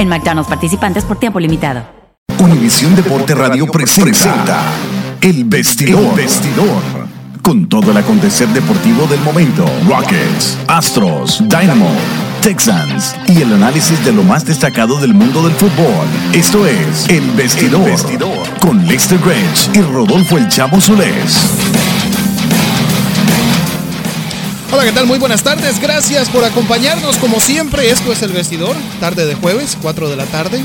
En McDonald's participantes por tiempo limitado. Univisión Deporte Radio presenta El Vestidor. El Vestidor. Con todo el acontecer deportivo del momento. Rockets, Astros, Dynamo, Texans y el análisis de lo más destacado del mundo del fútbol. Esto es El Vestidor. El Vestidor. Con Lester Grange y Rodolfo El Chavo Solés. Hola, ¿qué tal? Muy buenas tardes. Gracias por acompañarnos. Como siempre, esto es El Vestidor, tarde de jueves, 4 de la tarde.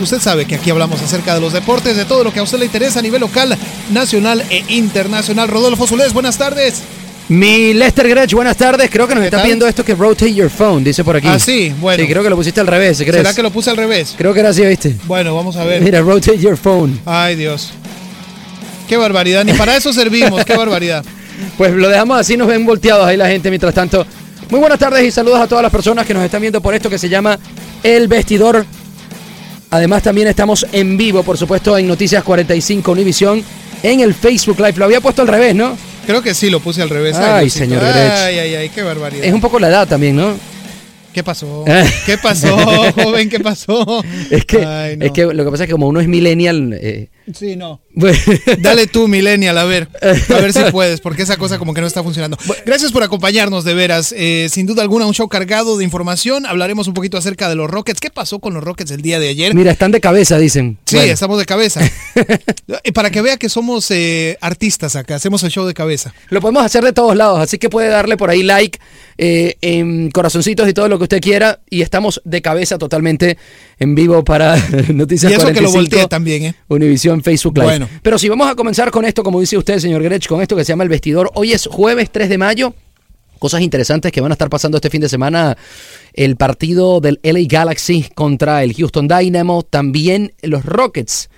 Usted sabe que aquí hablamos acerca de los deportes, de todo lo que a usted le interesa a nivel local, nacional e internacional. Rodolfo Zulés, buenas tardes. Mi Lester Gretsch, buenas tardes. Creo que nos está viendo esto que rotate your phone, dice por aquí. Ah, sí, bueno. Sí, creo que lo pusiste al revés, ¿crees? ¿Será que lo puse al revés? Creo que era así, ¿viste? Bueno, vamos a ver. Mira, rotate your phone. Ay, Dios. Qué barbaridad, ni para eso servimos, qué barbaridad. Pues lo dejamos así, nos ven volteados ahí la gente mientras tanto. Muy buenas tardes y saludos a todas las personas que nos están viendo por esto que se llama El Vestidor. Además también estamos en vivo, por supuesto, en Noticias 45 Univisión, en el Facebook Live. Lo había puesto al revés, ¿no? Creo que sí, lo puse al revés. Ay, señor Ay, ay, ay, qué barbaridad. Es un poco la edad también, ¿no? ¿Qué pasó? ¿Qué pasó, joven? ¿Qué pasó? Es que, es que lo que pasa es que como uno es millennial... Eh, sí, no. Dale tú, millennial, a ver. A ver si puedes, porque esa cosa como que no está funcionando. Gracias por acompañarnos, de veras. Eh, sin duda alguna, un show cargado de información. Hablaremos un poquito acerca de los Rockets. ¿Qué pasó con los Rockets el día de ayer? Mira, están de cabeza, dicen. Sí, estamos de cabeza. Para que vea que somos eh, artistas acá, hacemos el show de cabeza. Lo podemos hacer de todos lados, así que puede darle por ahí like, en corazoncitos y todo lo que usted quiera. Y estamos de cabeza totalmente en vivo para Noticias Y eso 45, que lo volteé también, ¿eh? Univisión Facebook Live. Bueno. Pero si vamos a comenzar con esto, como dice usted, señor Grech, con esto que se llama El Vestidor. Hoy es jueves 3 de mayo. Cosas interesantes que van a estar pasando este fin de semana. El partido del LA Galaxy contra el Houston Dynamo. También los Rockets.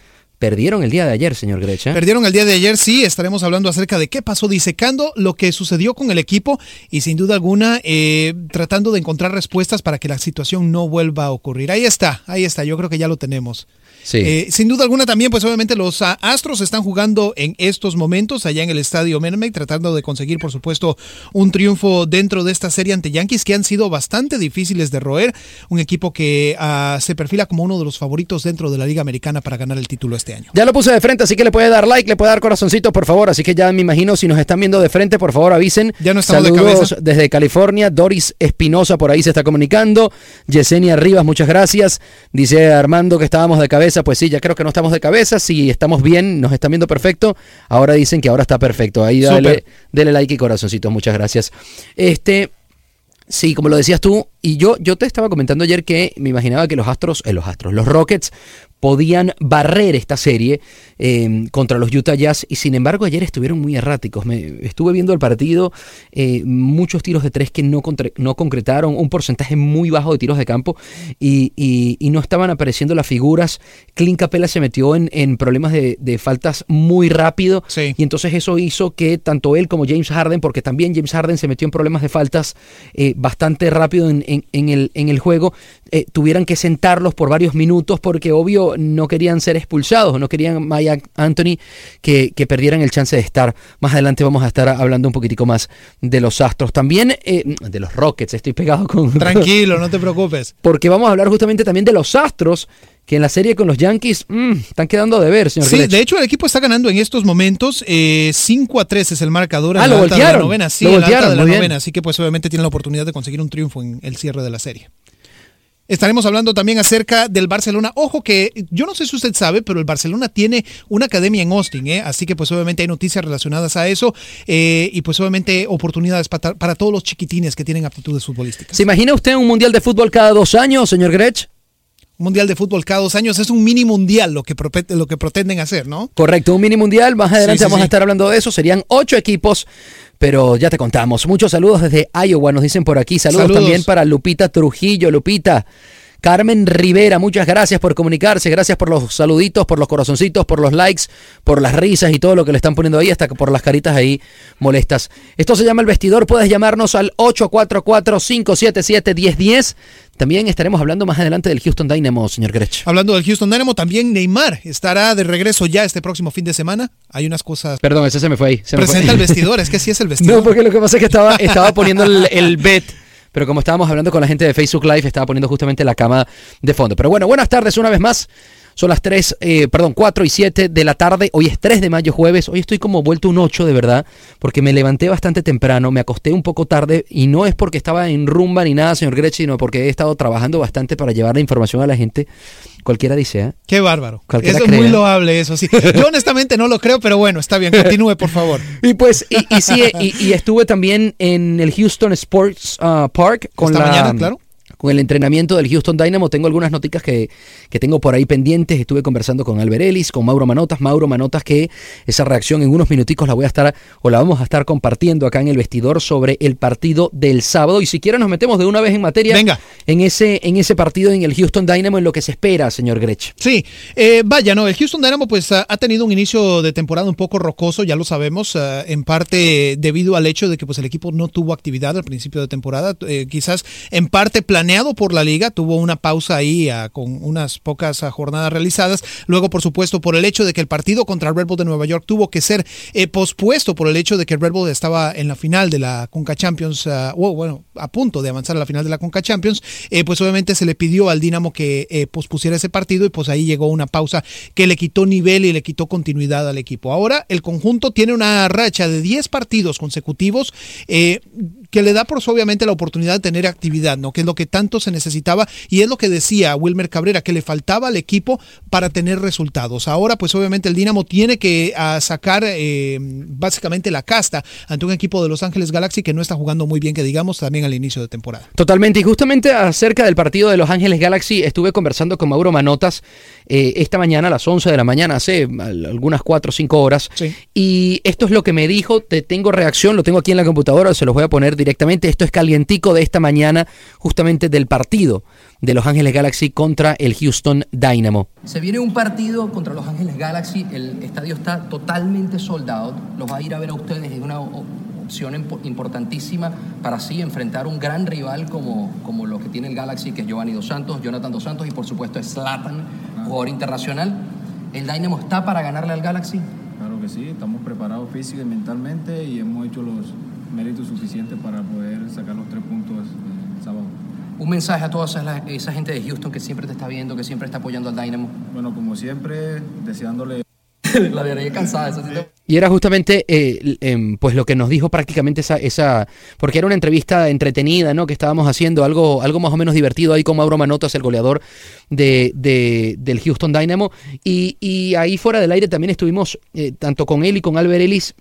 Perdieron el día de ayer, señor Grech. ¿eh? Perdieron el día de ayer, sí, estaremos hablando acerca de qué pasó, disecando lo que sucedió con el equipo y sin duda alguna eh, tratando de encontrar respuestas para que la situación no vuelva a ocurrir. Ahí está, ahí está, yo creo que ya lo tenemos. Sí. Eh, sin duda alguna también, pues obviamente los ah, Astros están jugando en estos momentos allá en el estadio Minute tratando de conseguir, por supuesto, un triunfo dentro de esta serie ante Yankees que han sido bastante difíciles de roer. Un equipo que ah, se perfila como uno de los favoritos dentro de la Liga Americana para ganar el título este año. Ya lo puse de frente, así que le puede dar like, le puede dar corazoncitos, por favor. Así que ya me imagino, si nos están viendo de frente, por favor avisen. Ya no estamos de cabeza. desde California. Doris Espinosa por ahí se está comunicando. Yesenia Rivas, muchas gracias. Dice Armando que estábamos de cabeza. Pues sí, ya creo que no estamos de cabeza. Si estamos bien, nos están viendo perfecto. Ahora dicen que ahora está perfecto. Ahí dale, dele like y corazoncitos, muchas gracias. Este. Sí, como lo decías tú, y yo, yo te estaba comentando ayer que me imaginaba que los Astros, eh, los Astros, los Rockets podían barrer esta serie eh, contra los Utah Jazz y sin embargo ayer estuvieron muy erráticos. Me, estuve viendo el partido, eh, muchos tiros de tres que no, contra- no concretaron, un porcentaje muy bajo de tiros de campo y, y- y no estaban apareciendo las figuras. Clint Capella se metió en, en problemas de, de faltas muy rápido Sí. y entonces eso hizo que tanto él como James Harden, porque también James Harden se metió en problemas de faltas eh, bastante rápido en, en, en el, en el juego tuvieran que sentarlos por varios minutos porque obvio no querían ser expulsados, no querían Maya Anthony que, que perdieran el chance de estar. Más adelante vamos a estar hablando un poquitico más de los Astros. También eh, de los Rockets, estoy pegado con... Tranquilo, no te preocupes. Porque vamos a hablar justamente también de los Astros que en la serie con los Yankees mm, están quedando de ver, señor. Sí, de hecho el equipo está ganando en estos momentos. Eh, 5 a 3 es el marcador en Ah, la lo alta de la voltearon, novena. Sí, lo en la alta voltearon, de la novena. Así que pues obviamente tienen la oportunidad de conseguir un triunfo en el cierre de la serie. Estaremos hablando también acerca del Barcelona. Ojo que yo no sé si usted sabe, pero el Barcelona tiene una academia en Austin, ¿eh? así que pues obviamente hay noticias relacionadas a eso eh, y pues obviamente oportunidades para, para todos los chiquitines que tienen aptitudes futbolísticas. ¿Se imagina usted un mundial de fútbol cada dos años, señor Grech? Mundial de fútbol cada dos años es un mini mundial lo que, lo que pretenden hacer, ¿no? Correcto, un mini mundial. Más adelante Sí, sí, vamos a estar hablando de eso. Serían ocho equipos, pero ya te contamos. Muchos saludos desde Iowa, nos dicen por aquí. Saludos, Saludos. también para Lupita Trujillo. Lupita. Carmen Rivera, muchas gracias por comunicarse, gracias por los saluditos, por los corazoncitos, por los likes, por las risas y todo lo que le están poniendo ahí, hasta por las caritas ahí molestas. Esto se llama El Vestidor, puedes llamarnos al 844-577-1010. También estaremos hablando más adelante del Houston Dynamo, señor Grech. Hablando del Houston Dynamo, también Neymar estará de regreso ya este próximo fin de semana. Hay unas cosas. Perdón, ese se me fue ahí. se me fue. Presenta el vestidor, es que sí es el vestidor. No, porque lo que pasa es que estaba, estaba poniendo el, el bet. Pero como estábamos hablando con la gente de Facebook Live, estaba poniendo justamente la cama de fondo. Pero bueno, buenas tardes una vez más. Son las 3, eh, perdón, 4 y 7 de la tarde. Hoy es 3 de mayo, jueves. Hoy estoy como vuelto un 8, de verdad, porque me levanté bastante temprano, me acosté un poco tarde y no es porque estaba en rumba ni nada, señor Grech, sino porque he estado trabajando bastante para llevar la información a la gente. Cualquiera dice, ¿eh? Qué bárbaro. Cualquiera Eso es muy crea. loable, eso sí. Yo honestamente no lo creo, pero bueno, está bien. Continúe, por favor. Y pues, y, y sí, y, y estuve también en el Houston Sports ah, Park con Esta la. mañana, claro. Con el entrenamiento del Houston Dynamo, tengo algunas noticias que, que tengo por ahí pendientes. Estuve conversando con Albert Ellis, con Mauro Manotas. Mauro Manotas, que esa reacción en unos minuticos la voy a estar, o la vamos a estar compartiendo acá en el vestidor sobre el partido del sábado. Y si quieren, nos metemos de una vez en materia Venga. en ese, en ese partido en el Houston Dynamo, en lo que se espera, señor Grech. Sí, eh, vaya, no, el Houston Dynamo pues ha tenido un inicio de temporada un poco rocoso, ya lo sabemos, ah, en parte debido al hecho de que pues el equipo no tuvo actividad al principio de temporada, eh, quizás en parte planeado por la liga, tuvo una pausa ahí ah, con unas pocas ah, jornadas realizadas, luego por supuesto por el hecho de que el partido contra el Red Bull de Nueva York tuvo que ser eh, pospuesto por el hecho de que el Red Bull estaba en la final de la Conca Champions, ah, o bueno, a punto de avanzar a la final de la Conca Champions, eh, pues obviamente se le pidió al Dinamo que eh, pospusiera ese partido y pues ahí llegó una pausa que le quitó nivel y le quitó continuidad al equipo. Ahora el conjunto tiene una racha de 10 partidos consecutivos que le da pues obviamente la oportunidad de tener actividad, ¿no? Que es lo que tanto se necesitaba y es lo que decía Wilmer Cabrera, que le faltaba al equipo para tener resultados. Ahora pues obviamente el Dinamo tiene que ah, sacar eh, básicamente la casta ante un equipo de Los Ángeles Galaxy que no está jugando muy bien, que digamos también al inicio de temporada. Totalmente, y justamente acerca del partido de Los Ángeles Galaxy, estuve conversando con Mauro Manotas eh, esta mañana a las 11 de la mañana, hace al- algunas 4 o 5 horas, Sí. y esto es lo que me dijo, te tengo reacción, lo tengo aquí en la computadora, se los voy a poner directamente, esto es calientico de esta mañana, justamente del partido de Los Ángeles Galaxy contra el Houston Dynamo. Se viene un partido contra Los Ángeles Galaxy, el estadio está totalmente soldado, los va a ir a ver a ustedes, es una opción impo- importantísima para así enfrentar un gran rival como, como lo que tiene el Galaxy, que es Giovanni Dos Santos, Jonathan Dos Santos y por supuesto es Zlatan, jugador internacional. ¿El Dynamo está para ganarle al Galaxy? Claro que sí, estamos preparados física y mentalmente y hemos hecho los méritos suficientes para poder sacar los tres puntos el sábado. Un mensaje a toda esa, esa gente de Houston que siempre te está viendo, que siempre está apoyando al Dynamo. Bueno, como siempre, deseándole La veré cansada, eso sí te- Y era justamente eh, em, pues lo que nos dijo prácticamente esa, esa, porque era una entrevista entretenida, ¿no? Que estábamos haciendo algo, algo más o menos divertido ahí con Mauro Manotas, el goleador de, de- del Houston Dynamo. Y, y ahí fuera del aire también estuvimos, eh, tanto con él y con Albert Ellis,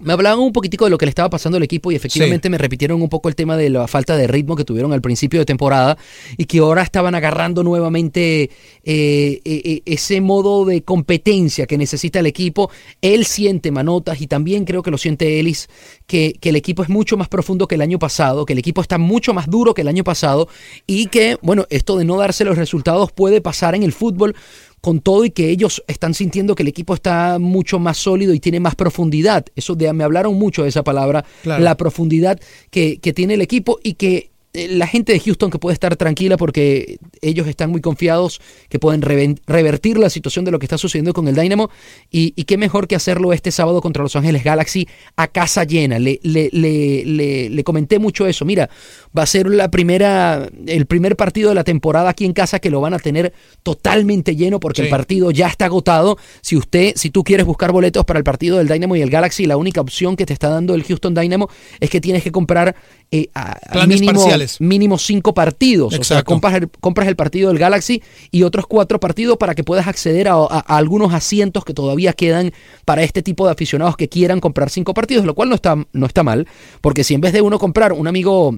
me hablaban un poquitico de lo que le estaba pasando al equipo y efectivamente me repitieron un poco el tema de la falta de ritmo que tuvieron al principio de temporada y que ahora estaban agarrando nuevamente eh, eh, eh, ese modo de competencia que necesita el equipo. Él siente manotas y también creo que lo siente Ellis, que, que el equipo es mucho más profundo que el año pasado, que el equipo está mucho más duro que el año pasado y que, bueno, esto de no darse los resultados puede pasar en el fútbol con todo y que ellos están sintiendo que el equipo está mucho más sólido y tiene más profundidad. Eso de, me hablaron mucho de esa palabra, Claro. la profundidad que, que tiene el equipo y que la gente de Houston que puede estar tranquila porque ellos están muy confiados que pueden revertir la situación de lo que está sucediendo con el Dynamo y, y qué mejor que hacerlo este sábado contra Los Ángeles Galaxy a casa llena. Le, le, le, le, le comenté mucho eso. Mira, va a ser la primera, el primer partido de la temporada aquí en casa que lo van a tener totalmente lleno porque Sí. el partido ya está agotado. Si usted, si tú quieres buscar boletos para el partido del Dynamo y el Galaxy, la única opción que te está dando el Houston Dynamo es que tienes que comprar eh, a- a Planes mínimo, parciales. mínimo cinco partidos. O sea, compras el, compras el partido del Galaxy y otros cuatro partidos para que puedas acceder a, a- a algunos asientos que todavía quedan para este tipo de aficionados que quieran comprar cinco partidos, lo cual no está, no está mal, porque si en vez de uno comprar, un amigo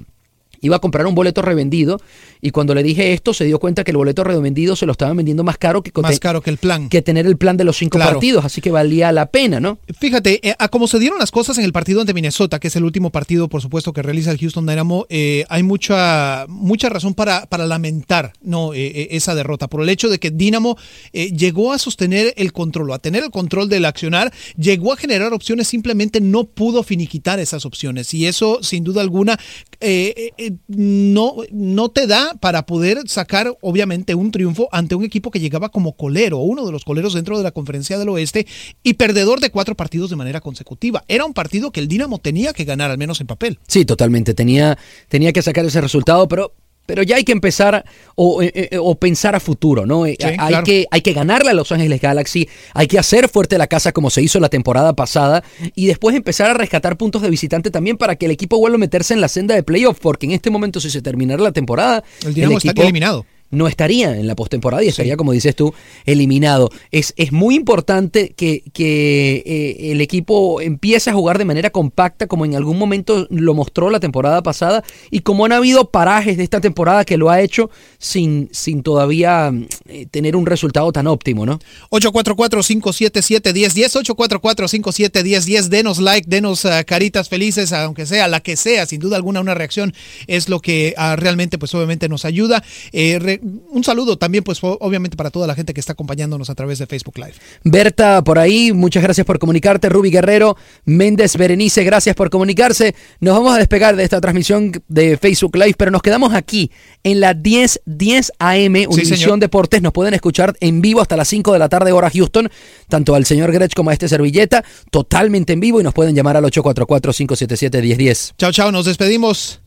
iba a comprar un boleto revendido y cuando le dije esto se dio cuenta que el boleto revendido se lo estaban vendiendo más caro que, Más caro que el plan. que tener el plan de los cinco Claro. partidos, así que valía la pena, ¿no? Fíjate, eh, a como se dieron las cosas en el partido ante Minnesota, que es el último partido, por supuesto, que realiza el Houston Dynamo, eh, hay mucha, mucha razón para, para lamentar no eh, eh, esa derrota, por el hecho de que Dynamo llegó a sostener el control, a tener el control del accionar, llegó a generar opciones, simplemente no pudo finiquitar esas opciones. Y eso, sin duda alguna, eh, eh, eh, no, no te da para poder sacar, obviamente, un triunfo ante un equipo que llegaba como colero, uno de los coleros dentro de la conferencia del oeste y perdedor de cuatro partidos de manera consecutiva. Era un partido que el Dinamo tenía que ganar, al menos en papel. Sí, totalmente. Tenía, tenía que sacar ese resultado, pero, pero ya hay que empezar o, eh, eh, o pensar a futuro, ¿no? Eh, Sí, hay, claro. que, hay que ganarle a Los Ángeles Galaxy, hay que hacer fuerte la casa como se hizo la temporada pasada y después empezar a rescatar puntos de visitante también para que el equipo vuelva a meterse en la senda de playoff, porque en este momento si se terminara la temporada, El Dinamo está equipo eliminado. No estaría en la postemporada y estaría, como dices tú, eliminado. Es, es muy importante que, que, eh, el equipo empiece a jugar de manera compacta, como en algún momento lo mostró la temporada pasada, y como han habido parajes de esta temporada que lo ha hecho sin, sin todavía eh, tener un resultado tan óptimo, ¿no? 844-577-1010, 844-577-1010, denos like, denos ah, caritas felices, aunque sea la que sea, sin duda alguna una reacción es lo que ah, realmente pues obviamente nos ayuda. Eh, re- un saludo también pues obviamente para toda la gente que está acompañándonos a través de Facebook Live. Berta, por ahí, muchas gracias por comunicarte. Ruby Guerrero, Méndez Berenice, gracias por comunicarse. Nos vamos a despegar de esta transmisión de Facebook Live, pero nos quedamos aquí en la 10, 10 AM, Univisión. Deportes. Nos pueden escuchar en vivo hasta las 5 de la tarde, hora Houston, tanto al señor Gretsch como a este servilleta, totalmente en vivo y nos pueden llamar al 844-577-1010. Chao, chao, nos despedimos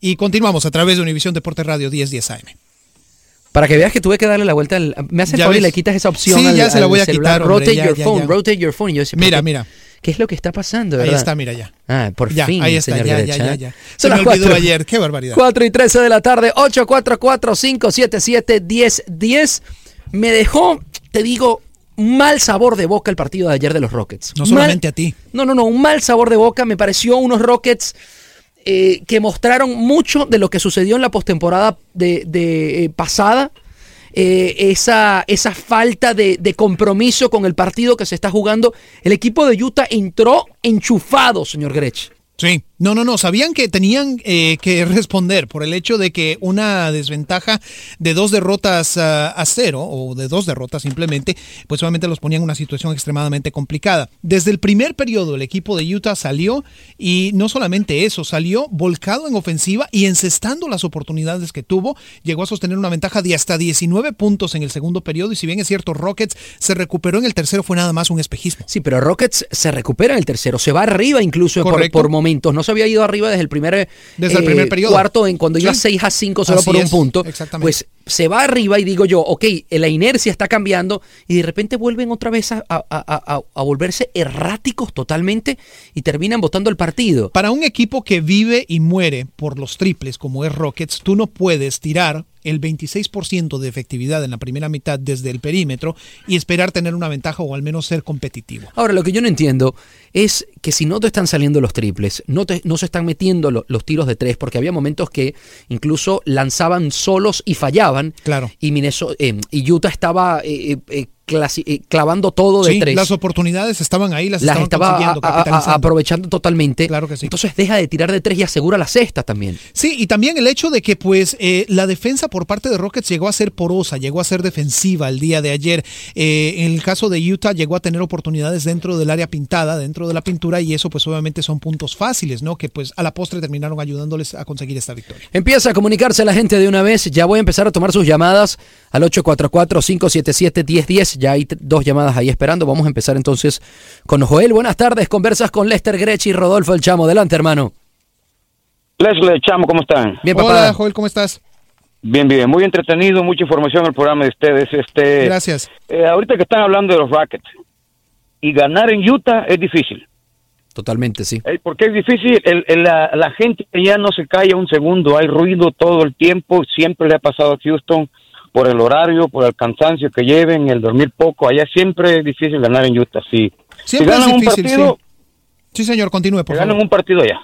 y continuamos a través de Univisión Deportes Radio 1010 AM. Para que veas que tuve que darle la vuelta, al- me hace Ya favor y ves. le quitas esa opción. Sí, al- ya se la voy a celular. quitar, hombre, Rotate ya, your ya, phone, ya. rotate your phone. Y yo decía, Mira, ¿pero qué- mira. ¿Qué es lo que está pasando? Ahí verdad? está, mira ya. Ah, por Ya, fin. ahí está, señor ya, ya, ya, ya. Se me olvidó ayer, qué barbaridad. 4 y 13 de la tarde, 844-577-1010. Me dejó, te digo, un mal sabor de boca el partido de ayer de los Rockets. No Mal- solamente a ti. No, no, no, un mal sabor de boca. Me pareció unos Rockets eh, que mostraron mucho de lo que sucedió en la postemporada de, de, eh, pasada. Eh, esa, esa falta de, de compromiso con el partido que se está jugando. El equipo de Utah entró enchufado, señor Gretsch. Sí, no, no, no, sabían que tenían eh, que responder por el hecho de que una desventaja de dos derrotas ah, a cero o de dos derrotas simplemente, pues obviamente los ponían en una situación extremadamente complicada. Desde el primer periodo el equipo de Utah salió y no solamente eso, salió volcado en ofensiva y encestando las oportunidades que tuvo, llegó a sostener una ventaja de hasta 19 puntos en el segundo periodo y si bien es cierto Rockets se recuperó en el tercero fue nada más un espejismo. Sí, pero Rockets se recupera en el tercero, se va arriba incluso por, por momentos. No se había ido arriba desde el primer, eh, Desde el primer periodo. cuarto, en cuando iba Sí. 6 a 5 solo Así por un es, punto. exactamente. Pues se va arriba y digo yo, ok, la inercia está cambiando y de repente vuelven otra vez a, a- a- a- a volverse erráticos totalmente y terminan votando el partido. Para un equipo que vive y muere por los triples como es Rockets, tú no puedes tirar el 26% de efectividad en la primera mitad desde el perímetro y esperar tener una ventaja o al menos ser competitivo. Ahora, lo que yo no entiendo es que si no te están saliendo los triples, no, te, no se están metiendo lo- los tiros de tres, porque había momentos que incluso lanzaban solos y fallaban. Claro. Y, Minnesota, eh, y Utah estaba eh, eh, eh, clavando todo de Sí, tres. las oportunidades estaban ahí, las, las estaban estaba a- a- aprovechando totalmente. Claro que sí. Entonces deja de tirar de tres y asegura la sexta también. Sí, y también el hecho de que pues eh, la defensa por parte de Rockets llegó a ser porosa, llegó a ser defensiva el día de ayer. Eh, en el caso de Utah llegó a tener oportunidades dentro del área pintada, dentro de la pintura, y eso pues obviamente son puntos fáciles, ¿no? Que pues a la postre terminaron ayudándoles a conseguir esta victoria. Empieza a comunicarse la gente de una vez. Ya voy a empezar a tomar sus llamadas al 844-577-1010. Ya hay dos llamadas ahí esperando. Vamos a empezar entonces con Joel. Buenas tardes. Conversas con Lester Grech y Rodolfo El Chamo. Adelante, hermano. Leslie, chamo, ¿cómo están? Bien, papá. Hola, Joel, ¿cómo estás? Bien, bien, muy entretenido, mucha información en el programa de ustedes. Este, Gracias. eh, ahorita que están hablando de los Rockets y ganar en Utah es difícil. Totalmente, sí. Eh, ¿Por qué es difícil? El- el- la, la gente ya no se calla un segundo, hay ruido todo el tiempo, siempre le ha pasado a Houston por el horario, por el cansancio que lleven, el dormir poco, allá siempre es difícil ganar en Utah, sí. Siempre si ganan es un partido, sí. Sí, señor, continúe, por ganen favor. un partido allá.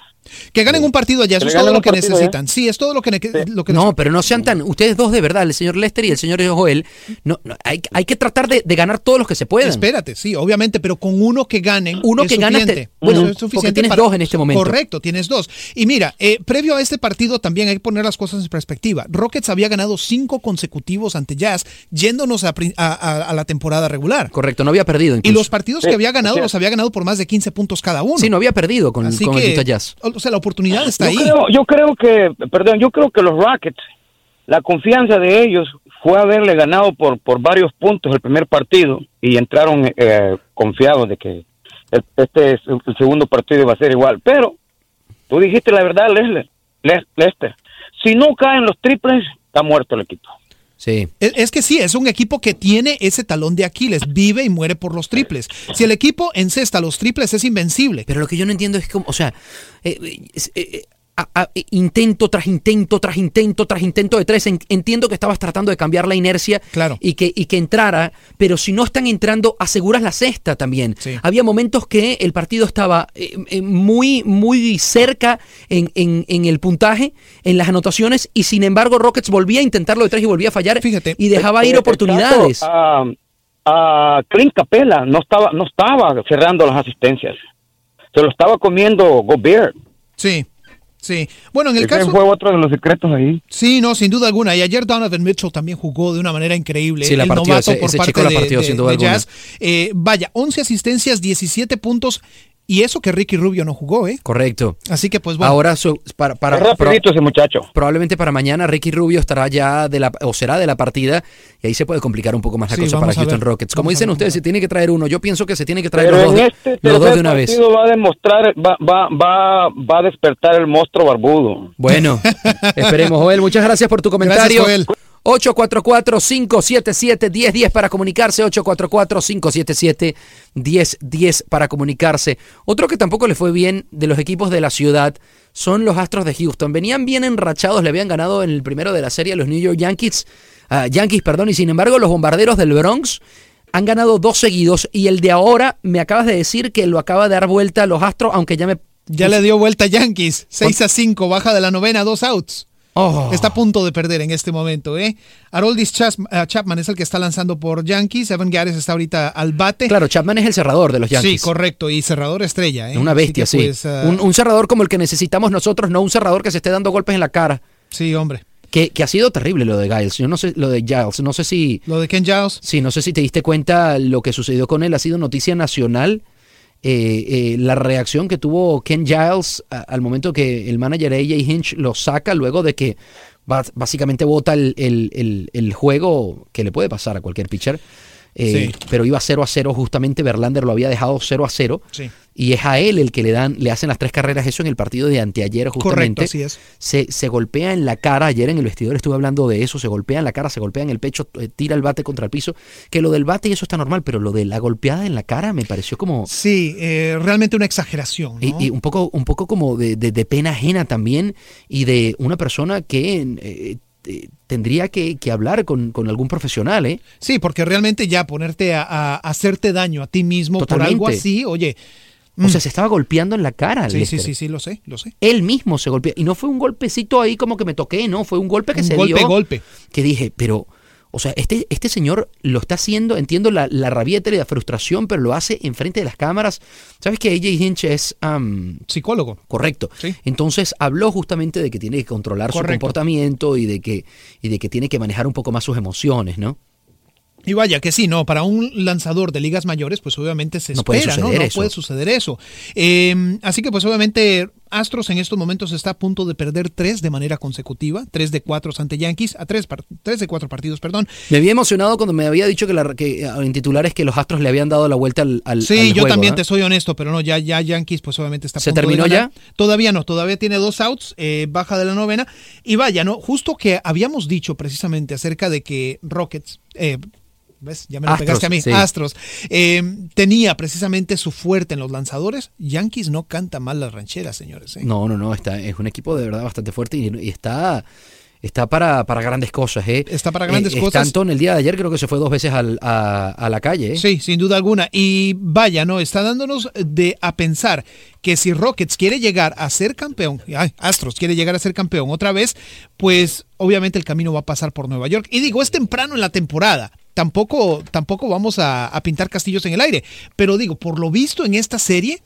Que ganen un partido allá, eso es todo lo que necesitan. Sí, es todo lo que, lo que No, pero no sean tan. Ustedes dos de verdad, el señor Lester y el señor Joel. No, no, hay, hay que tratar de, de ganar todos los que se puedan. Espérate, sí, obviamente, pero con uno que ganen. Uno es que te- bueno, porque suficiente tienes para- dos en este momento. Correcto, tienes dos. Y mira, eh, previo a este partido también hay que poner las cosas en perspectiva. Rockets había ganado cinco consecutivos ante Jazz, yéndonos a, pri- a- a- a la temporada regular. Correcto, no había perdido. Y los partidos que había ganado los había ganado por más de 15 puntos cada uno. Sí, no había perdido con, Así con que, el Utah Jazz. O sea, la oportunidad está yo ahí. Creo, yo creo que, perdón, yo creo que los Rockets, la confianza de ellos fue haberle ganado por, por varios puntos el primer partido y entraron eh, confiados de que el- este es el segundo partido iba a ser igual. Pero tú dijiste la verdad, Leslie, Les- Lester. Si no caen los triples, está muerto el equipo. Sí. Es, es que sí, es un equipo que tiene ese talón de Aquiles, vive y muere por los triples. Si el equipo encesta los triples es invencible. Pero lo que yo no entiendo es cómo, o sea, eh, eh, eh, a- a- eh, intento tras intento, tras intento, tras intento de tres. En- entiendo que estabas tratando de cambiar la inercia y, que, y que entrara, pero si no están entrando, aseguras la cesta también. Había momentos que el partido estaba eh, eh, muy, muy cerca en, en- en el puntaje, en las anotaciones, y sin embargo Rockets volvía a intentarlo de tres y volvía a fallar y dejaba ir Eh, oportunidades. el caso, ah, ah, Clint Capela no estaba, no estaba cerrando las asistencias. Se lo estaba comiendo Gobert. Sí, sí. Bueno, en el Ese caso... fue otro de los secretos ahí. Sí, no, sin duda alguna. Y ayer Donovan Mitchell también jugó de una manera increíble. Sí, la el partió, novato ese- por ese parte chico la de, partió, de- sin duda de alguna. Jazz. Eh, vaya, 11 asistencias, 17 puntos. Y eso que Ricky Rubio no jugó, ¿eh? Correcto. Así que pues bueno. Ahora, su- para, para, Es rapidito ese muchacho. Probablemente para mañana Ricky Rubio estará ya de la, o será de la partida y ahí se puede complicar un poco más la Sí, cosa para Houston ver. Rockets. Como Vamos dicen ver ustedes, se tiene que traer uno. Yo pienso que se tiene que traer Pero los dos, en de- este los dos de una vez. va a demostrar, va, va, va, va a despertar el monstruo barbudo. Bueno, esperemos, Joel. Muchas gracias por tu comentario. Gracias, Joel. 844-577-1010 para comunicarse. 844-577-1010 para comunicarse. Otro que tampoco le fue bien de los equipos de la ciudad son los Astros de Houston. Venían bien enrachados, le habían ganado en el primero de la serie a los New York Yankees, ah, Yankees, perdón, y sin embargo los bombarderos del Bronx han ganado dos seguidos y el de ahora me acabas de decir que lo acaba de dar vuelta a los Astros, aunque ya me... Ya le dio vuelta a Yankees. 6 a 5, baja de la novena, dos outs. Oh. Está a punto de perder en este momento, ¿eh? Haroldis eh, Chapman es el que está lanzando por Yankees. Evan Gares está ahorita al bate. Claro, Chapman es el cerrador de los Yankees. Sí, correcto. Y cerrador estrella, ¿eh? Una bestia, sí. pues, ah, un, un cerrador como el que necesitamos nosotros, no un cerrador que se esté dando golpes en la cara. Sí, hombre. Que, que ha sido terrible lo de Giles. Yo no sé, lo de Giles, no sé si. Lo de Ken Giles. Sí, no sé si te diste cuenta lo que sucedió con él. Ha sido noticia nacional. Eh, eh, la reacción que tuvo Ken Giles a- al momento que el manager AJ Hinch lo saca luego de que básicamente vota el, el- el- el juego que le puede pasar a cualquier pitcher. Eh, Sí. Pero iba 0 a 0 justamente, Verlander lo había dejado 0 a 0 Sí. Y es a él el que le dan, le hacen las tres carreras, eso en el partido de anteayer justamente. Correcto, así es. Se, se golpea en la cara, ayer en el vestidor estuve hablando de eso, se golpea en la cara, se golpea en el pecho, eh, tira el bate contra el piso, que lo del bate y eso está normal, pero lo de la golpeada en la cara me pareció como... Sí, eh, realmente una exageración. ¿no? Y, y un poco, un poco como de, de- de pena ajena también y de una persona que eh, eh, tendría que, que hablar con, con algún profesional, ¿eh? Sí, porque realmente ya ponerte a, a hacerte daño a ti mismo por algo así, oye. O sea, se estaba golpeando en la cara. Sí, sí, Lester. sí, sí, lo sé, lo sé. Él mismo se golpea. Y no fue un golpecito ahí como que me toqué, no, fue un golpe que Un se golpe, dio. golpe. Que dije, pero, O sea, este, este señor lo está haciendo, entiendo la, la rabieta y la frustración, pero lo hace enfrente de las cámaras. ¿Sabes que AJ Hinch es... am, Psicólogo. Correcto. Sí. Entonces habló justamente de que tiene que controlar su comportamiento y de, que, y de que tiene que manejar un poco más sus emociones, ¿no? Y vaya que sí, no, para un lanzador de ligas mayores, pues obviamente se No puede espera, ¿no? No eso. puede suceder eso. Eh, así que pues obviamente Astros en estos momentos está a punto de perder tres de manera consecutiva, tres de cuatro ante Yankees, a tres, tres de cuatro partidos, perdón. Me había emocionado cuando me había dicho que, la, que ah, en titulares que los Astros le habían dado la vuelta al, al Sí, al yo juego, también ¿ah? te soy honesto, pero no, ya, ya Yankees pues obviamente está a ¿Se punto de terminó ganar. ya? Todavía no, todavía tiene dos outs, eh, baja de la novena. Y vaya, ¿no? Justo que habíamos dicho precisamente acerca de que Rockets, eh, ¿ves? Ya me lo Astros, pegaste a mí, sí. Astros, eh, tenía precisamente su fuerte en los lanzadores. Yankees no canta mal las rancheras, señores. ¿eh? No, no, no, está, es un equipo de verdad bastante fuerte y, y está, está para, para grandes cosas. ¿eh? Está para grandes Eh, cosas. Stanton el día de ayer creo que se fue dos veces al- a, a la calle. ¿eh? Sí, sin duda alguna. Y vaya, ¿no? Está dándonos de a pensar que si Rockets quiere llegar a ser campeón, ay, Astros quiere llegar a ser campeón otra vez, pues obviamente el camino va a pasar por Nueva York. Y digo, es temprano en la temporada. Tampoco, tampoco vamos a, a pintar castillos en el aire. Pero digo, por lo visto en esta serie,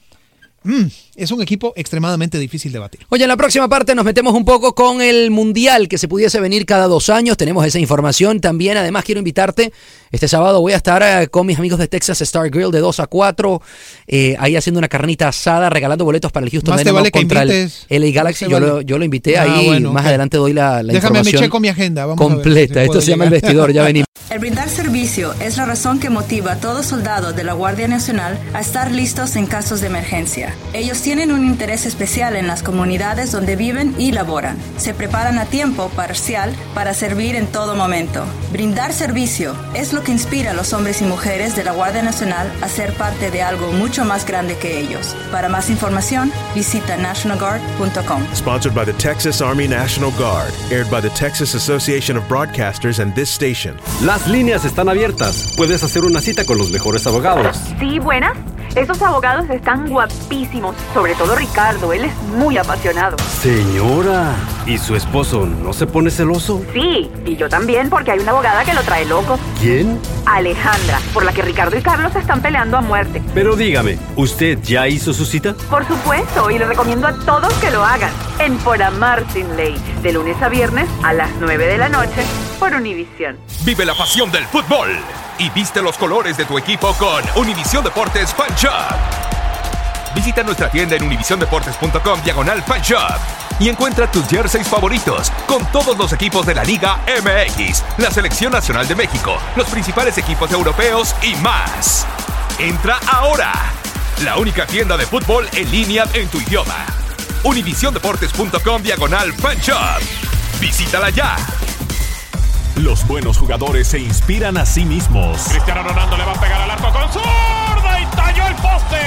mm, es un equipo extremadamente difícil de batir. Oye, en la próxima parte nos metemos un poco con el Mundial que se pudiese venir cada dos años. Tenemos esa información también. Además, quiero invitarte. Este sábado voy a estar eh, con mis amigos de Texas Star Grill de 2 a 4. eh, ahí haciendo una carnita asada, regalando boletos para el Houston Más te vale contra el LA Galaxy. Yo, vale. lo, yo lo invité Ah, ahí. bueno, más adelante doy la, la Déjame, me información checo mi agenda. Vamos a ver completa. si Esto se llama el llegar. vestidor. Ya venimos. El brindar servicio es la razón que motiva a todo soldado de la Guardia Nacional a estar listos en casos de emergencia. Ellos tienen un interés especial en las comunidades donde viven y laboran. Se preparan a tiempo parcial para servir en todo momento. Brindar servicio es lo que inspira a los hombres y mujeres de la Guardia Nacional a ser parte de algo mucho más grande que ellos. Para más información, visita nationalguard.com. Sponsored by the Texas Army National Guard, aired by the Texas Association of Broadcasters and this station. Las líneas están abiertas. Puedes hacer una cita con los mejores abogados. Sí, buenas. Estos abogados están guapísimos, sobre todo Ricardo, él es muy apasionado. Señora, ¿y su esposo no se pone celoso? Sí, y yo también porque hay una abogada que lo trae loco. ¿Quién? Alejandra, por la que Ricardo y Carlos están peleando a muerte. Pero dígame, ¿usted ya hizo su cita? Por supuesto, y le recomiendo a todos que lo hagan. En Por Amar Sin Ley, de lunes a viernes a las 9 de la noche por Univisión. Vive la pasión del fútbol y viste los colores de tu equipo con Univisión Deportes Fan Shop. Visita nuestra tienda en univisiondeportes.com diagonal fan shop y encuentra tus jerseys favoritos con todos los equipos de la Liga MX, la Selección Nacional de México, los principales equipos europeos y más. Entra ahora, la única tienda de fútbol en línea en tu idioma. univisiondeportes.com diagonal fan shop. Visítala ya. Los buenos jugadores se inspiran a sí mismos. Cristiano Ronaldo le va a pegar al arco con zurda y talló el poste.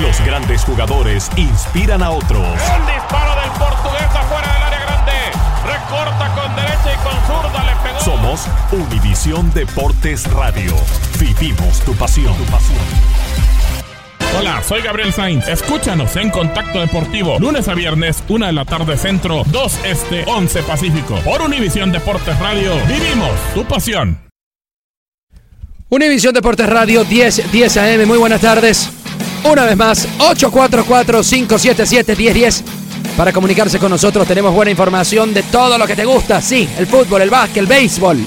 Los grandes jugadores inspiran a otros. Un disparo del portugués afuera del área grande. Recorta con derecha y con zurda le pegó. Somos Univisión Deportes Radio. Vivimos tu pasión. Tu pasión. Hola, soy Gabriel Sainz. Escúchanos en Contacto Deportivo, lunes a viernes, 1 de la tarde centro, 2 este, 11 pacífico. Por Univisión Deportes Radio, vivimos tu pasión. Univisión Deportes Radio 10, 10 AM. Muy buenas tardes. Una vez más, 844-577-1010. Para comunicarse con nosotros tenemos buena información de todo lo que te gusta. Sí, el fútbol, el básquet, el béisbol,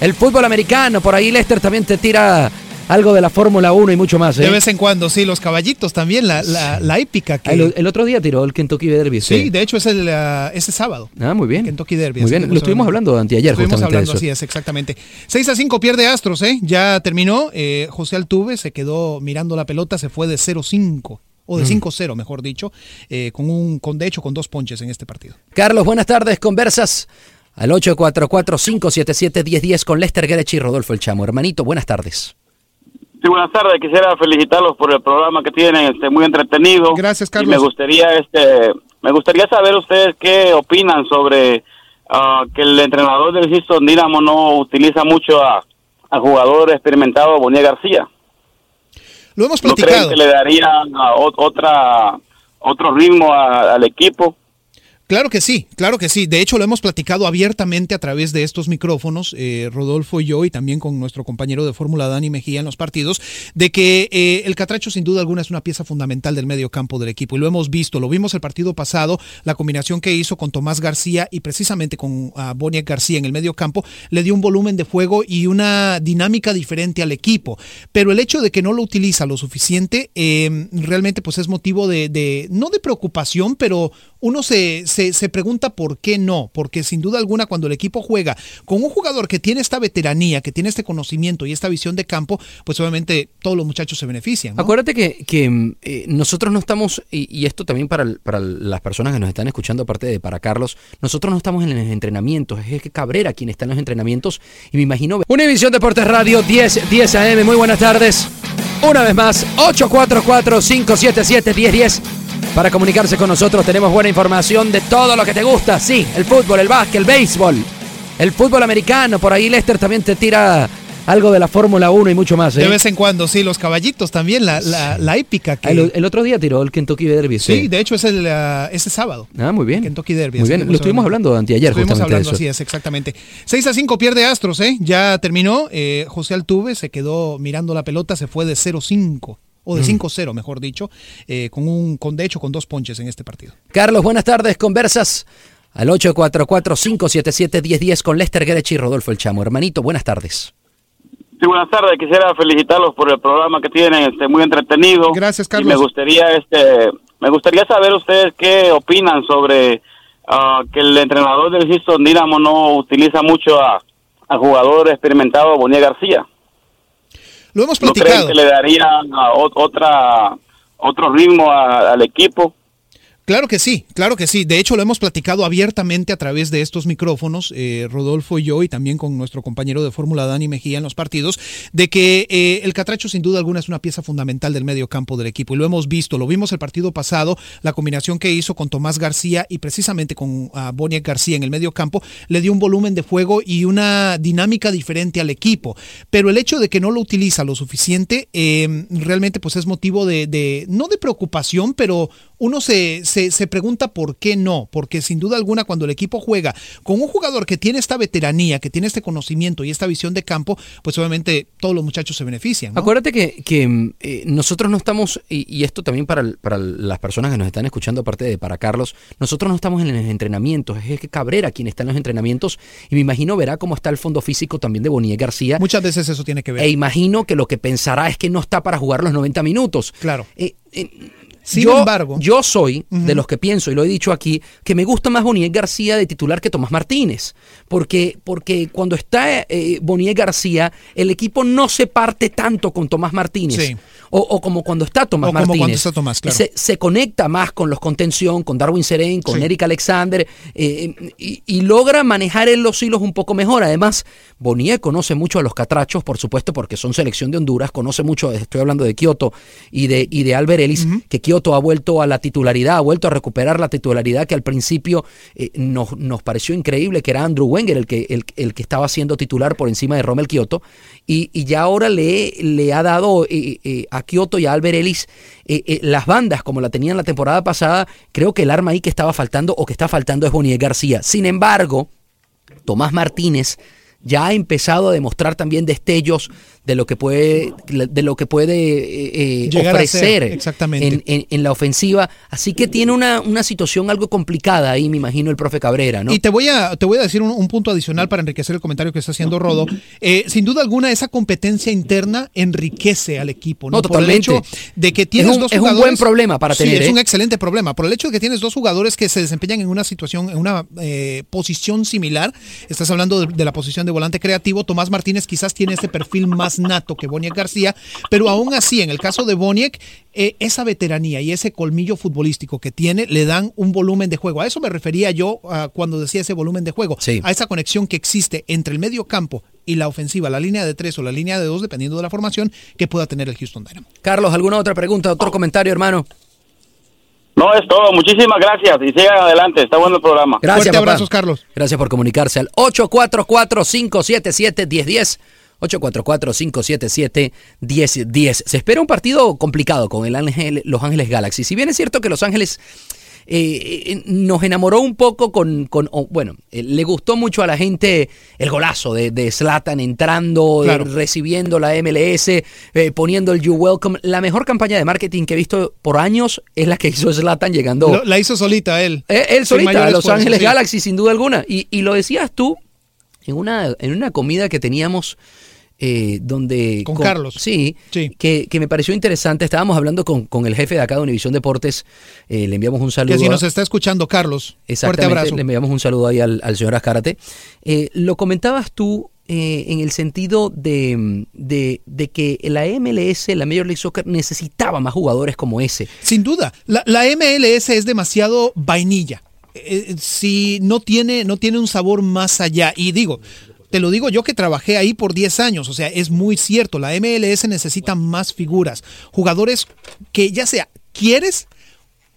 el fútbol americano. Por ahí Lester también te tira algo de la Fórmula 1 y mucho más. ¿eh? De vez en cuando, sí, los caballitos también, la, la, la épica. Que... El, el, otro día tiró el Kentucky Derby. Sí, de hecho es el uh, ese sábado. Ah, muy bien. Kentucky Derby. Muy bien, lo estuvimos hablando anteayer. Estuvimos hablando, eso. así es, exactamente. 6 a 5 pierde Astros, ¿eh? Ya terminó. Eh, José Altuve se quedó mirando la pelota, se fue de 0-5 o de 5-0, mejor dicho, eh, con un, con de hecho con dos ponches en este partido. Carlos, buenas tardes. Conversas al 844-577-1010 con Lester Gerech y Rodolfo El Chamo. Hermanito, buenas tardes. Sí, buenas tardes. Quisiera felicitarlos por el programa que tienen, este, muy entretenido. Gracias, Carlos. Y me gustaría, este, me gustaría saber ustedes qué opinan sobre uh, que el entrenador del Houston Dynamo no utiliza mucho a, a jugador experimentado Bonilla García. Lo hemos ¿No platicado. creen que le daría uh, otra otro ritmo al equipo? Claro que sí, claro que sí. De hecho, lo hemos platicado abiertamente a través de estos micrófonos, eh, Rodolfo y yo, y también con nuestro compañero de fórmula Dani Mejía en los partidos, de que eh, el Catracho sin duda alguna es una pieza fundamental del medio campo del equipo. Y lo hemos visto, lo vimos el partido pasado, la combinación que hizo con Tomás García y precisamente con uh, García en el medio campo, le dio un volumen de juego y una dinámica diferente al equipo. Pero el hecho de que no lo utiliza lo suficiente, eh, realmente pues es motivo de, no de preocupación, pero uno se, se, se, pregunta por qué no, porque sin duda alguna cuando el equipo juega con un jugador que tiene esta veteranía, que tiene este conocimiento y esta visión de campo, pues obviamente todos los muchachos se benefician. ¿no? Acuérdate que, que eh, nosotros no estamos, y, y, esto también para, para las personas que nos están escuchando, aparte de para Carlos, nosotros no estamos en los entrenamientos, es que Cabrera quien está en los entrenamientos, y me imagino... Univisión Deportes Radio 10, 10 AM, muy buenas tardes. Una vez más, 844-577-1010. Para comunicarse con nosotros tenemos buena información de todo lo que te gusta. Sí, el fútbol, el básquet, el béisbol, el fútbol americano. Por ahí Lester también te tira algo de la Fórmula 1 y mucho más. ¿eh? De vez en cuando, sí, los caballitos también, la, la, la épica. Que... El, el, otro día tiró el Kentucky Derby. Sí, sí. de hecho es el uh, ese sábado. Ah, muy bien. Kentucky Derby. Muy bien, lo estuvimos hablando anteayer. Estuvimos hablando, eso. así es, exactamente. 6 a 5 pierde Astros, ¿eh? Ya terminó. Eh, José Altuve se quedó mirando la pelota, se fue de 0-5 o de 5-0, mejor dicho, eh, con un, con de hecho con dos ponches en este partido. Carlos, buenas tardes, conversas al 844-577-1010 con Lester Grech y Rodolfo El Chamo. Hermanito, buenas tardes. Sí, buenas tardes. Quisiera felicitarlos por el programa que tienen, este, muy entretenido. Gracias, Carlos. Y me gustaría, este, me gustaría saber ustedes qué opinan sobre uh, que el entrenador del Houston Dynamo no utiliza mucho a, a jugador experimentado Bonilla García. Lo hemos platicado. ¿No creen que le daría otra, otro ritmo a, al equipo? Claro que sí, claro que sí. De hecho, lo hemos platicado abiertamente a través de estos micrófonos, eh, Rodolfo y yo, y también con nuestro compañero de fórmula Dani Mejía en los partidos, de que eh, el Catracho sin duda alguna es una pieza fundamental del medio campo del equipo. Y lo hemos visto, lo vimos el partido pasado, la combinación que hizo con Tomás García y precisamente con uh, García en el medio campo, le dio un volumen de juego y una dinámica diferente al equipo. Pero el hecho de que no lo utiliza lo suficiente, eh, realmente pues es motivo de, de, no de preocupación, pero uno se, se, se, pregunta por qué no, porque sin duda alguna cuando el equipo juega con un jugador que tiene esta veteranía, que tiene este conocimiento y esta visión de campo, pues obviamente todos los muchachos se benefician. ¿no? Acuérdate que, que eh, nosotros no estamos, y, y, esto también para, para las personas que nos están escuchando, aparte de para Carlos, nosotros no estamos en los entrenamientos, es que Cabrera quien está en los entrenamientos, y me imagino verá cómo está el fondo físico también de Bonilla García. Muchas veces eso tiene que ver. E imagino que lo que pensará es que no está para jugar los 90 minutos. Claro. Eh, eh, sin yo, embargo, yo soy uh -huh. de los que pienso, y lo he dicho aquí, que me gusta más Boniel García de titular que Tomás Martínez. Porque, porque cuando está eh, Boniel García, el equipo no se parte tanto con Tomás Martínez. Sí. O, o, como cuando está Tomás o Martínez. Como cuando está Tomás, claro. se, se, conecta más con los contención, con Darwin Serén, con sí. Eric Alexander, eh, y, y, logra manejar en los hilos un poco mejor. Además, Boniel conoce mucho a los catrachos, por supuesto, porque son selección de Honduras, conoce mucho, estoy hablando de Kioto y de, y de Albert Ellis, uh -huh. que Kioto ha vuelto a la titularidad, ha vuelto a recuperar la titularidad que al principio eh, nos, nos, pareció increíble, que era Andrew Wenger el que, el, el que estaba siendo titular por encima de Rommel Kioto, y, y ya ahora le, le ha dado eh, eh, Kioto y a Albert Ellis las bandas como la tenían la temporada pasada, creo que el arma ahí que estaba faltando o que está faltando es Boniel García. Sin embargo, Tomás Martínez ya ha empezado a demostrar también destellos de lo que puede de lo que puede eh, ofrecer exactamente. En, en, en, la ofensiva así que tiene una, una, situación algo complicada ahí me imagino el profe Cabrera ¿no? y te voy a te voy a decir un, un punto adicional para enriquecer el comentario que está haciendo Rodo eh, sin duda alguna esa competencia interna enriquece al equipo no, no totalmente por el hecho de que tienes es un, dos es jugadores un buen problema para sí, tener es ¿eh? un excelente problema por el hecho de que tienes dos jugadores que se desempeñan en una situación en una eh, posición similar estás hablando de, de la posición de volante creativo Tomás Martínez quizás tiene ese perfil más nato que Boniek García, pero aún así, en el caso de Boniek, eh, esa veteranía y ese colmillo futbolístico que tiene le dan un volumen de juego. A eso me refería yo uh, cuando decía ese volumen de juego, sí. a esa conexión que existe entre el medio campo y la ofensiva, la línea de tres o la línea de dos, dependiendo de la formación que pueda tener el Houston Dynamo. Carlos, ¿alguna otra pregunta, otro comentario, hermano? No, es todo. Muchísimas gracias y sigan adelante. Está bueno el programa. Gracias, Fuerte abrazos, Carlos. Gracias por comunicarse al 844-577-1010. 844-577-1010. Se espera un partido complicado con el Ángel, Los Ángeles Galaxy. Si bien es cierto que Los Ángeles eh, eh, nos enamoró un poco con, con o, bueno, eh, le gustó mucho a la gente el golazo de, de Zlatan entrando, eh, Claro. recibiendo la MLS, eh, poniendo el You Welcome. La mejor campaña de marketing que he visto por años es la que hizo Zlatan llegando. Lo- la hizo solita él. Él solita, a Los Ángeles sí. Galaxy, sin duda alguna. Y, y lo decías tú en una, en una comida que teníamos eh, donde... Con Carlos. Sí, Que, que me pareció interesante. Estábamos hablando con, con el jefe de acá de Univisión Deportes. Eh, le enviamos un saludo. Que si nos está escuchando, Carlos, fuerte abrazo. le enviamos un saludo ahí al, al señor Azcárate. Eh, lo comentabas tú en el sentido de, de, de que la MLS, la Major League Soccer, necesitaba más jugadores como ese. Sin duda, la, la MLS es demasiado vainilla. Si no tiene, no tiene un sabor más allá. Y digo, te lo digo yo que trabajé ahí por 10 años, o sea, es muy cierto, la MLS necesita más figuras, jugadores que ya sea quieres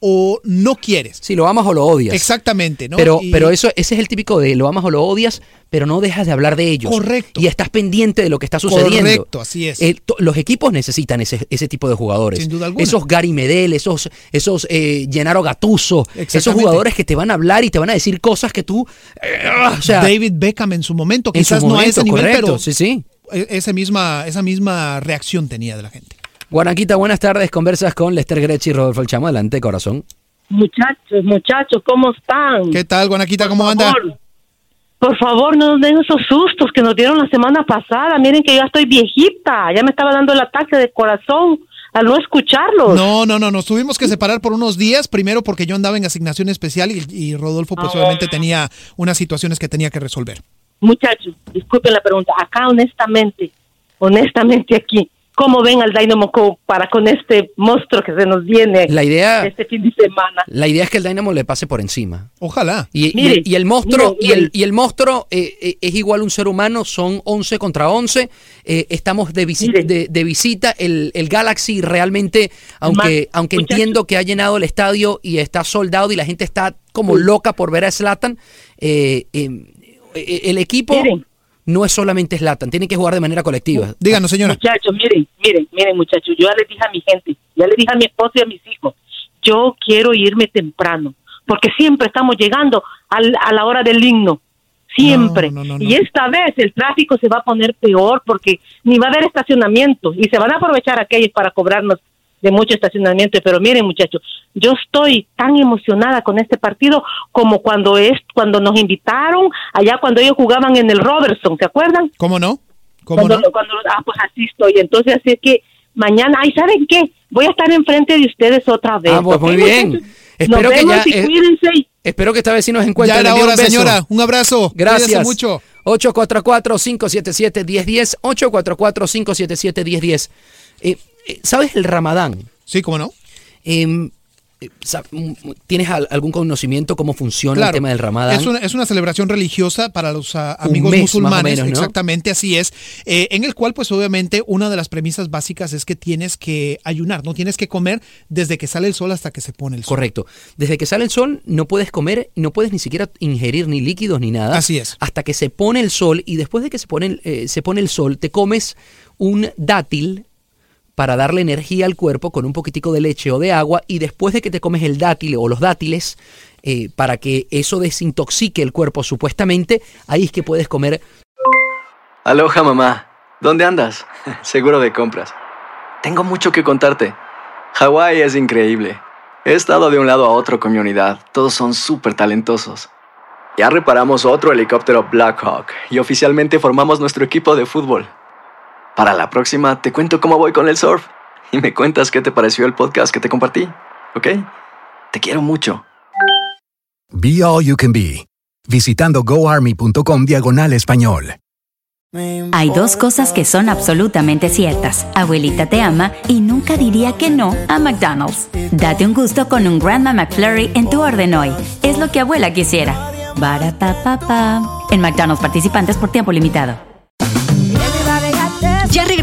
o no quieres. Si lo amas o lo odias. Exactamente, ¿no? Pero, Y- pero eso, ese es el típico de lo amas o lo odias, pero no dejas de hablar de ellos. Correcto. Y estás pendiente de lo que está sucediendo. Correcto, así es. Eh, los equipos necesitan ese, ese tipo de jugadores. Sin duda alguna. Esos Gary Medel, esos, esos eh, Gennaro Gattuso, esos jugadores que te van a hablar y te van a decir cosas que tú. eh, o sea, David Beckham en su momento, en su quizás no a momento, ese nivel, correcto, pero sí, sí. e- esa misma, esa misma reacción tenía de la gente. Guanaquita, buenas tardes. Conversas con Lester Grechi y Rodolfo El Chamo. Adelante, corazón. Muchachos, muchachos, ¿cómo están? ¿Qué tal, Guanaquita? ¿Cómo anda? favor, Por favor, no nos den esos sustos que nos dieron la semana pasada. Miren que ya estoy viejita, ya me estaba dando el ataque de corazón al no escucharlos. No, no, no, nos tuvimos que separar por unos días, primero porque yo andaba en asignación especial y, y Rodolfo pues Ah. obviamente tenía unas situaciones que tenía que resolver. Muchachos, disculpen la pregunta. Acá, honestamente, honestamente aquí, ¿cómo ven al Dynamo Co para con este monstruo que se nos viene La idea- este fin de semana? La idea es que el Dynamo le pase por encima. Ojalá. Y, y- Mire, y el monstruo, mire, y el, y el monstruo eh, eh, es igual a un ser humano, son 11 contra 11. eh, estamos de, visi- de, de visita. El, el Galaxy realmente, aunque, Ma- aunque muchacho. entiendo que ha llenado el estadio y está soldado y la gente está como loca por ver a Slatan, eh, eh, eh, el equipo no es solamente Slatan, tiene que jugar de manera colectiva. Díganos, señora. Muchachos, miren, miren, miren, muchachos, yo ya les dije a mi gente, ya les dije a mi esposo y a mis hijos, yo quiero irme temprano, porque siempre estamos llegando al- a la hora del himno, siempre. Y esta vez el tráfico se va a poner peor porque ni va a haber estacionamiento y se van a aprovechar aquellos para cobrarnos de mucho estacionamiento. Pero miren, muchachos, yo estoy tan emocionada con este partido como cuando es cuando nos invitaron allá cuando ellos jugaban en el Robertson, ¿se acuerdan? ¿Cómo no? ¿Cómo cuando, no? cuando- ah, pues así estoy. Entonces, así es que mañana, ay, ¿saben qué? Voy a estar enfrente de ustedes otra vez. Ah, pues ¿ok, muy bien. muchachos? Espero Nos que vemos ya, y eh, cuídense. Espero que esta vez sí nos encuentren. Ya era hora, un señora. Un abrazo. Gracias. Cuídese mucho. 844-577-1010. 844-577-1010. Eh, eh, ¿Sabes el Ramadán? Sí, ¿cómo no? Em, eh, sa- mm, ¿Tienes al- algún conocimiento cómo funciona Claro. el tema del Ramadán? Es una, es una celebración religiosa para los ah, amigos mes, musulmanes, menos, ¿no? exactamente así es, eh, en el cual pues obviamente una de las premisas básicas es que tienes que ayunar, no tienes que comer desde que sale el sol hasta que se pone el sol. Correcto. Desde que sale el sol no puedes comer, no puedes ni siquiera ingerir ni líquidos ni nada. Así es. Hasta que se pone el sol y después de que se pone, el- eh, se pone el sol te comes un dátil para darle energía al cuerpo con un poquitico de leche o de agua y después de que te comes el dátil o los dátiles eh, para que eso desintoxique el cuerpo supuestamente, ahí es que puedes comer Aloha mamá, ¿dónde andas? Seguro de compras. Tengo mucho que contarte. Hawái es increíble. He estado de un lado a otro con mi unidad. Todos son súper talentosos. Ya reparamos otro helicóptero Blackhawk y oficialmente formamos nuestro equipo de fútbol. Para la próxima te cuento cómo voy con el surf y me cuentas qué te pareció el podcast que te compartí, ¿ok? Te quiero mucho. Be All You Can Be, visitando goarmy.com diagonal español. Hay dos cosas que son absolutamente ciertas. Abuelita te ama y nunca diría que no a McDonald's. Date un gusto con un Grandma McFlurry en tu orden hoy. Es lo que abuela quisiera. Barata papá. En McDonald's participantes por tiempo limitado.